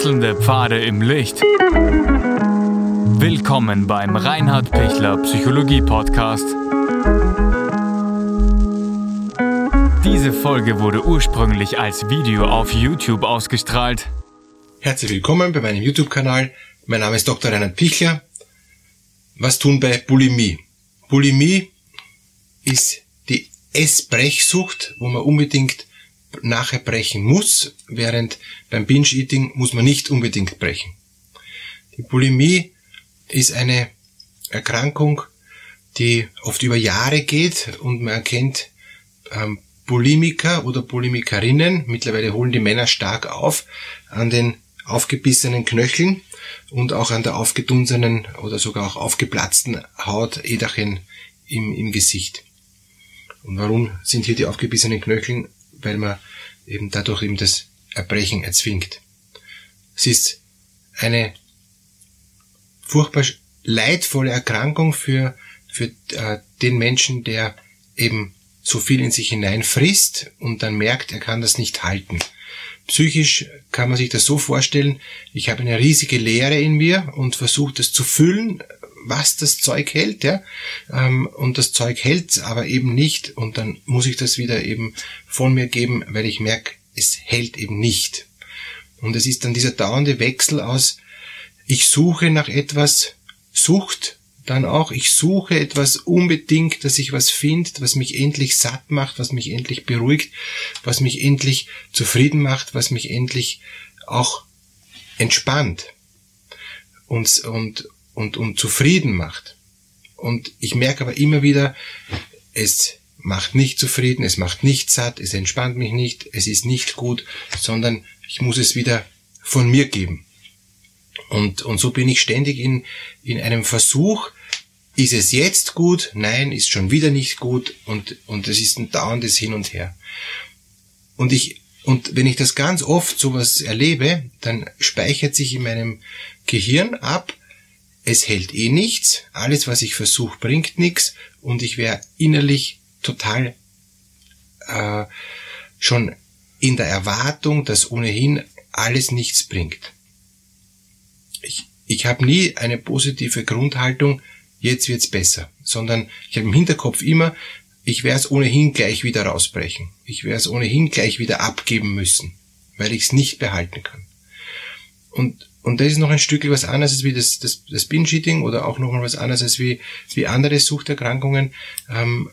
Wechselnde Pfade im Licht. Willkommen beim Reinhard Pichler Psychologie Podcast. Diese Folge wurde ursprünglich als Video auf YouTube ausgestrahlt. Herzlich willkommen bei meinem YouTube-Kanal. Mein Name ist Dr. Reinhard Pichler. Was tun bei Bulimie? Bulimie ist die Essbrechsucht, wo man unbedingt nachher brechen muss, während beim Binge-Eating muss man nicht unbedingt brechen. Die Bulimie ist eine Erkrankung, die oft über Jahre geht und man erkennt ähm, Bulimiker oder Bulimikerinnen, mittlerweile holen die Männer stark auf, an den aufgebissenen Knöcheln und auch an der aufgedunsenen oder sogar auch aufgeplatzten Hautäderchen im, im Gesicht. Und warum sind hier die aufgebissenen Knöcheln? Weil man eben dadurch eben das Erbrechen erzwingt. Es ist eine furchtbar leidvolle Erkrankung für, für äh, den Menschen, der eben so viel in sich hineinfrisst und dann merkt, er kann das nicht halten. Psychisch kann man sich das so vorstellen, ich habe eine riesige Leere in mir und versuche das zu füllen, was das Zeug hält, ja, ähm, und das Zeug hält aber eben nicht. Und dann muss ich das wieder eben von mir geben, weil ich merke, es hält eben nicht. Und es ist dann dieser dauernde Wechsel aus, ich suche nach etwas, Sucht dann auch, ich suche etwas unbedingt, dass ich was finde, was mich endlich satt macht, was mich endlich beruhigt, was mich endlich zufrieden macht, was mich endlich auch entspannt. Und, und, und, und zufrieden macht. Und ich merke aber immer wieder, es macht nicht zufrieden, es macht nicht satt, es entspannt mich nicht, es ist nicht gut, sondern ich muss es wieder von mir geben. Und, und so bin ich ständig in, in einem Versuch, ist es jetzt gut? Nein, ist schon wieder nicht gut und, und es ist ein dauerndes Hin und Her. Und ich, und wenn ich das ganz oft sowas erlebe, dann speichert sich in meinem Gehirn ab, es hält eh nichts, alles was ich versuche bringt nichts und ich wäre innerlich total äh, schon in der Erwartung, dass ohnehin alles nichts bringt. Ich, ich habe nie eine positive Grundhaltung, jetzt wird's besser, sondern ich habe im Hinterkopf immer, ich werde es ohnehin gleich wieder rausbrechen. Ich werde es ohnehin gleich wieder abgeben müssen, weil ich es nicht behalten kann. Und, und das ist noch ein Stück was anderes wie das, das, das Binge-Eating oder auch nochmal was anderes als wie, wie andere Suchterkrankungen. Ähm,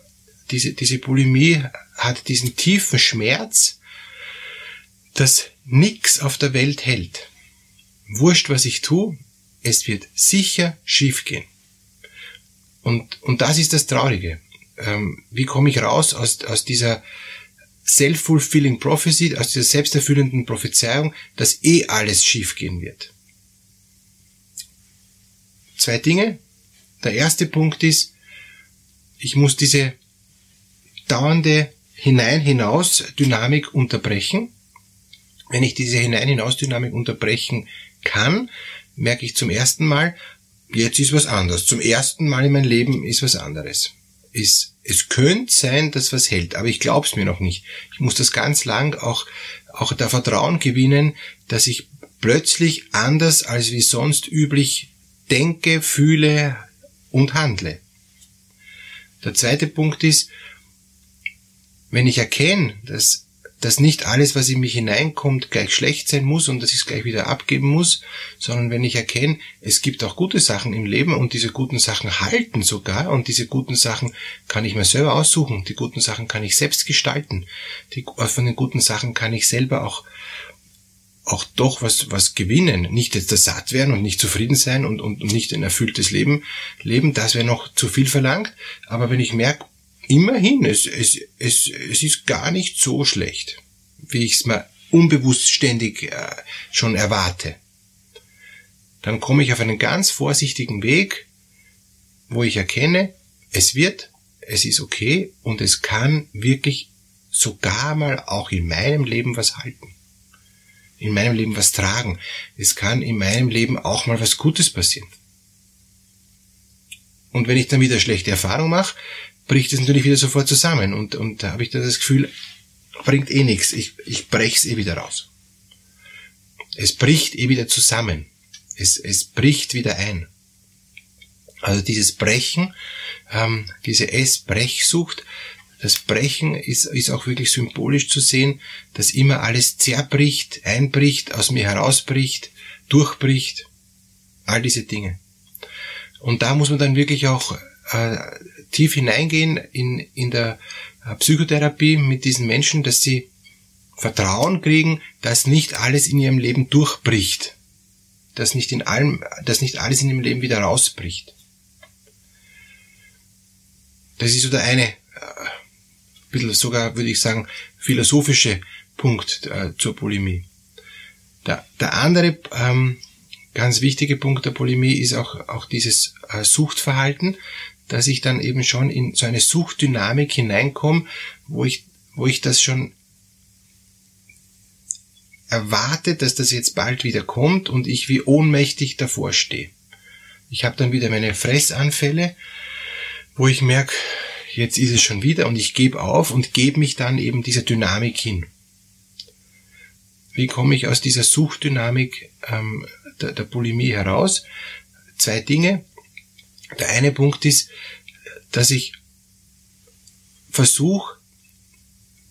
diese, diese Bulimie hat diesen tiefen Schmerz, dass nix auf der Welt hält. Wurscht, was ich tue, es wird sicher schiefgehen. Und, und das ist das Traurige. Ähm, wie komme ich raus aus, aus dieser self-fulfilling prophecy, aus dieser selbsterfüllenden Prophezeiung, dass eh alles schiefgehen wird? Zwei Dinge. Der erste Punkt ist, ich muss diese dauernde Hinein-Hinaus-Dynamik unterbrechen. Wenn ich diese Hinein-Hinaus-Dynamik unterbrechen kann, merke ich zum ersten Mal, jetzt ist was anderes. Zum ersten Mal in meinem Leben ist was anderes. Es, es könnte sein, dass was hält, aber ich glaube es mir noch nicht. Ich muss das ganz lang auch, auch der Vertrauen gewinnen, dass ich plötzlich anders als wie sonst üblich denke, fühle und handle. Der zweite Punkt ist, wenn ich erkenne, dass, dass nicht alles, was in mich hineinkommt, gleich schlecht sein muss und dass ich es gleich wieder abgeben muss, sondern wenn ich erkenne, es gibt auch gute Sachen im Leben und diese guten Sachen halten sogar und diese guten Sachen kann ich mir selber aussuchen, die guten Sachen kann ich selbst gestalten, die, von den guten Sachen kann ich selber auch auch doch was, was gewinnen. Nicht jetzt das satt werden und nicht zufrieden sein und, und nicht ein erfülltes Leben leben, das wäre noch zu viel verlangt. Aber wenn ich merke, immerhin, es, es, es, es ist gar nicht so schlecht, wie ich es mir unbewusst ständig äh, schon erwarte. Dann komme ich auf einen ganz vorsichtigen Weg, wo ich erkenne, es wird, es ist okay und es kann wirklich sogar mal auch in meinem Leben was halten. In meinem Leben was tragen. Es kann in meinem Leben auch mal was Gutes passieren. Und wenn ich dann wieder schlechte Erfahrung mache, bricht es natürlich wieder sofort zusammen und, und da habe ich dann das Gefühl, bringt eh nichts, ich, ich brech's eh wieder raus. es bricht eh wieder zusammen. Es, es bricht wieder ein. Also dieses Brechen, ähm, diese Essbrechsucht, das Brechen ist, ist auch wirklich symbolisch zu sehen, dass immer alles zerbricht, einbricht, aus mir herausbricht, durchbricht. All diese Dinge. Und da muss man dann wirklich auch äh, tief hineingehen in, in der äh, Psychotherapie mit diesen Menschen, dass sie Vertrauen kriegen, dass nicht alles in ihrem Leben durchbricht. Dass nicht in allem, dass nicht alles in ihrem Leben wieder rausbricht. Das ist so der eine, äh, bisschen sogar, würde ich sagen, philosophische Punkt äh, zur Bulimie. Der, der andere ähm, ganz wichtige Punkt der Bulimie ist auch, auch dieses äh, Suchtverhalten, dass ich dann eben schon in so eine Suchtdynamik hineinkomme, wo ich, wo ich das schon erwarte, dass das jetzt bald wieder kommt und ich wie ohnmächtig davor stehe. Ich habe dann wieder meine Fressanfälle, wo ich merke, jetzt ist es schon wieder und ich gebe auf und gebe mich dann eben dieser Dynamik hin. Wie komme ich aus dieser Suchtdynamik ähm, der, der Bulimie heraus? Zwei Dinge. Der eine Punkt ist, dass ich versuche,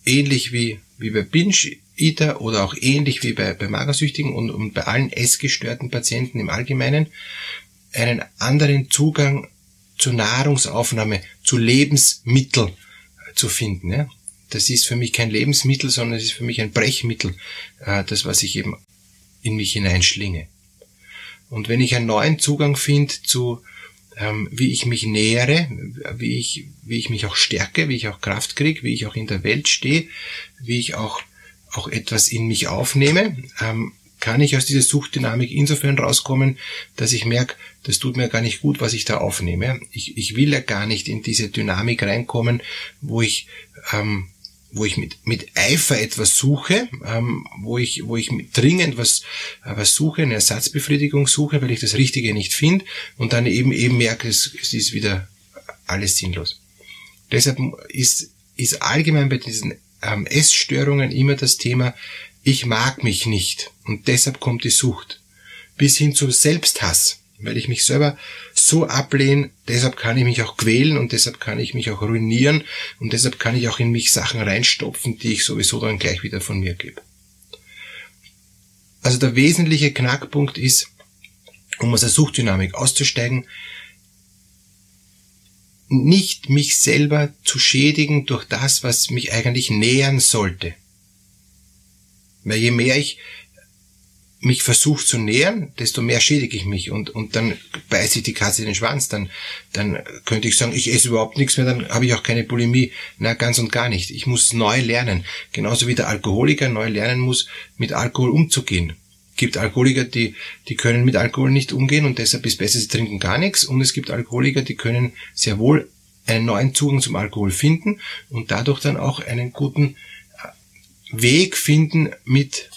ähnlich wie, wie bei Binge-Eater oder auch ähnlich wie bei, bei Magersüchtigen und, und bei allen essgestörten Patienten im Allgemeinen, einen anderen Zugang zur Nahrungsaufnahme, zu Lebensmitteln zu finden. Ja? Das ist für mich kein Lebensmittel, sondern es ist für mich ein Brechmittel, äh, das was ich eben in mich hineinschlinge. Und wenn ich einen neuen Zugang finde zu ähm, wie ich mich nähere, wie ich, wie ich mich auch stärke, wie ich auch Kraft kriege, wie ich auch in der Welt stehe, wie ich auch, auch etwas in mich aufnehme, ähm, kann ich aus dieser Suchtdynamik insofern rauskommen, dass ich merke, das tut mir gar nicht gut, was ich da aufnehme. Ich, ich will ja gar nicht in diese Dynamik reinkommen, wo ich, ähm, wo ich mit, mit Eifer etwas suche, ähm, wo ich, wo ich dringend was, was suche, eine Ersatzbefriedigung suche, weil ich das Richtige nicht finde und dann eben eben merke, es, es ist wieder alles sinnlos. Deshalb ist, ist allgemein bei diesen ähm, Essstörungen immer das Thema, ich mag mich nicht und deshalb kommt die Sucht. Bis hin zum Selbsthass, weil ich mich selber so ablehne, deshalb kann ich mich auch quälen und deshalb kann ich mich auch ruinieren und deshalb kann ich auch in mich Sachen reinstopfen, die ich sowieso dann gleich wieder von mir gebe. Also der wesentliche Knackpunkt ist, um aus der Suchtdynamik auszusteigen, nicht mich selber zu schädigen durch das, was mich eigentlich nähern sollte. Weil je mehr ich mich versuche zu nähern, desto mehr schädige ich mich und, und dann beiße ich die Katze in den Schwanz, dann, dann könnte ich sagen, ich esse überhaupt nichts mehr, dann habe ich auch keine Bulimie. Na, ganz und gar nicht. Ich muss neu lernen. Genauso wie der Alkoholiker neu lernen muss, mit Alkohol umzugehen. Es gibt Alkoholiker, die, die können mit Alkohol nicht umgehen und deshalb ist besser, sie trinken gar nichts. Und es gibt Alkoholiker, die können sehr wohl einen neuen Zugang zum Alkohol finden und dadurch dann auch einen guten Weg finden, mit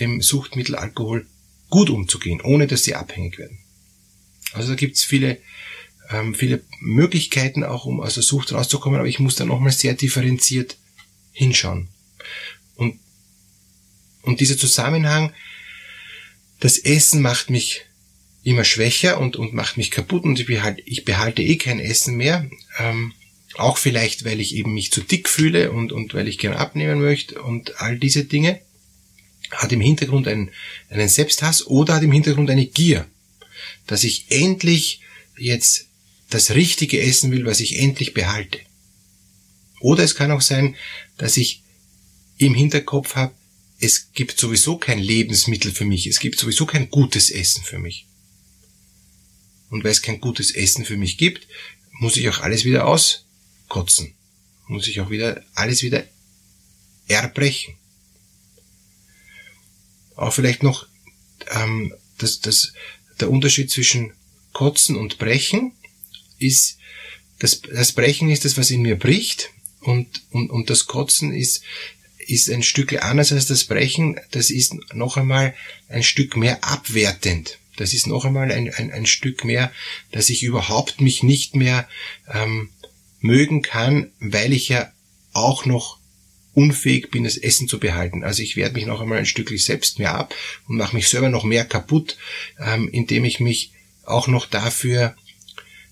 dem Suchtmittel Alkohol gut umzugehen, ohne dass sie abhängig werden. Also da gibt's viele, ähm, viele Möglichkeiten auch, um aus der Sucht rauszukommen, aber ich muss da nochmal sehr differenziert hinschauen. Und, und dieser Zusammenhang, das Essen macht mich immer schwächer und, und macht mich kaputt und ich behalte, ich behalte eh kein Essen mehr. Ähm, auch vielleicht, weil ich eben mich zu dick fühle und, und weil ich gerne abnehmen möchte und all diese Dinge. Hat im Hintergrund einen, einen Selbsthass oder hat im Hintergrund eine Gier. Dass ich endlich jetzt das Richtige essen will, was ich endlich behalte. Oder es kann auch sein, dass ich im Hinterkopf habe, es gibt sowieso kein Lebensmittel für mich, es gibt sowieso kein gutes Essen für mich. Und weil es kein gutes Essen für mich gibt, muss ich auch alles wieder aus kotzen. Muss ich auch wieder alles wieder erbrechen. Auch vielleicht noch ähm, das, das, der Unterschied zwischen Kotzen und Brechen ist, das, das Brechen ist das, was in mir bricht und, und, und das Kotzen ist, ist ein Stück anders als das Brechen. Das ist noch einmal ein Stück mehr abwertend. Das ist noch einmal ein, ein, ein Stück mehr, dass ich überhaupt mich nicht mehr ähm, mögen kann, weil ich ja auch noch unfähig bin, das Essen zu behalten. Also ich werde mich noch einmal ein Stückchen selbst mehr ab und mache mich selber noch mehr kaputt, ähm, indem ich mich auch noch dafür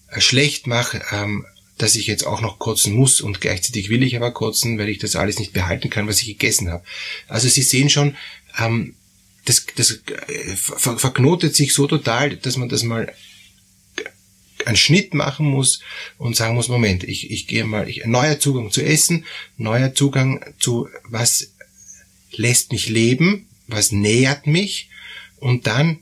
äh, schlecht mache, ähm, dass ich jetzt auch noch kotzen muss und gleichzeitig will ich aber kotzen, weil ich das alles nicht behalten kann, was ich gegessen habe. Also Sie sehen schon, ähm, das, das äh, ver verknotet sich so total, dass man das mal einen Schnitt machen muss und sagen muss, Moment, ich, ich gehe mal, ich, neuer Zugang zu Essen, neuer Zugang zu, was lässt mich leben, was nähert mich und dann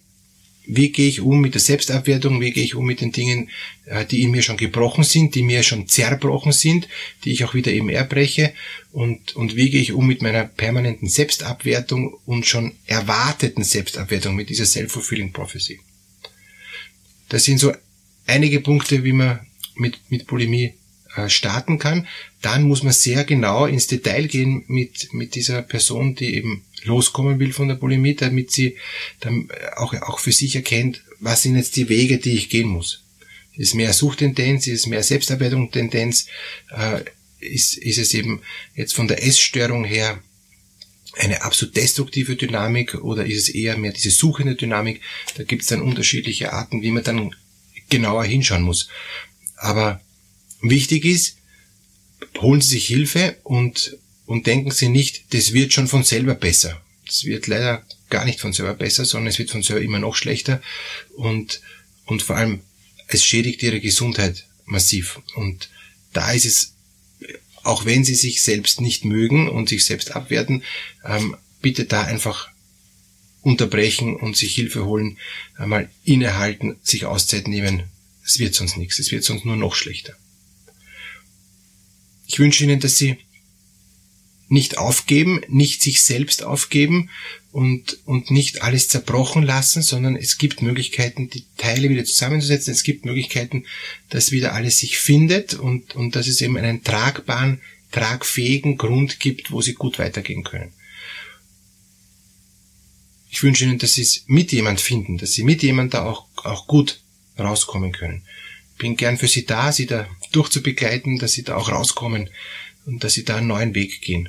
wie gehe ich um mit der Selbstabwertung, wie gehe ich um mit den Dingen, äh, die in mir schon gebrochen sind, die mir schon zerbrochen sind, die ich auch wieder eben erbreche und, und wie gehe ich um mit meiner permanenten Selbstabwertung und schon erwarteten Selbstabwertung, mit dieser Self-Fulfilling Prophecy. Das sind so einige Punkte, wie man mit, mit Bulimie äh, starten kann. Dann muss man sehr genau ins Detail gehen mit, mit dieser Person, die eben loskommen will von der Bulimie, damit sie dann auch, auch für sich erkennt, was sind jetzt die Wege, die ich gehen muss. Ist mehr Suchtendenz, ist mehr Selbstarbeitung-Tendenz, äh, ist, ist es eben jetzt von der Essstörung her eine absolut destruktive Dynamik oder ist es eher mehr diese suchende Dynamik? Da gibt es dann unterschiedliche Arten, wie man dann genauer hinschauen muss. Aber wichtig ist, holen Sie sich Hilfe und und denken Sie nicht, das wird schon von selber besser. Das wird leider gar nicht von selber besser, sondern es wird von selber immer noch schlechter und, und vor allem, es schädigt Ihre Gesundheit massiv. Und da ist es, auch wenn Sie sich selbst nicht mögen und sich selbst abwerten, ähm, bitte da einfach unterbrechen und sich Hilfe holen, einmal innehalten, sich Auszeit nehmen. Es wird sonst nichts, es wird sonst nur noch schlechter. Ich wünsche Ihnen, dass Sie nicht aufgeben, nicht sich selbst aufgeben und, und nicht alles zerbrochen lassen, sondern es gibt Möglichkeiten, die Teile wieder zusammenzusetzen. Es gibt Möglichkeiten, dass wieder alles sich findet und, und dass es eben einen tragbaren, tragfähigen Grund gibt, wo sie gut weitergehen können. Ich wünsche Ihnen, dass Sie es mit jemand finden, dass Sie mit jemand da auch, auch gut rauskommen können. Bin gern für Sie da, Sie da durchzubegleiten, dass Sie da auch rauskommen und dass Sie da einen neuen Weg gehen.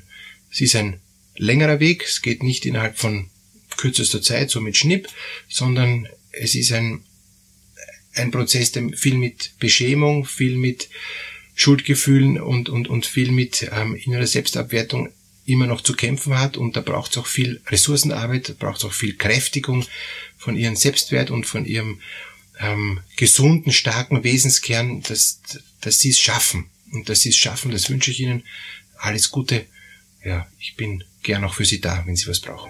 Es ist ein längerer Weg, es geht nicht innerhalb von kürzester Zeit, so mit Schnipp, sondern es ist ein, ein Prozess, der viel mit Beschämung, viel mit Schuldgefühlen und, und, und viel mit ähm, innerer Selbstabwertung immer noch zu kämpfen hat und da braucht es auch viel Ressourcenarbeit, braucht es auch viel Kräftigung von ihrem Selbstwert und von ihrem ähm, gesunden, starken Wesenskern, dass, dass sie es schaffen. Und dass sie es schaffen, das wünsche ich Ihnen. Alles Gute ja, ich bin gern auch für Sie da, wenn Sie was brauchen.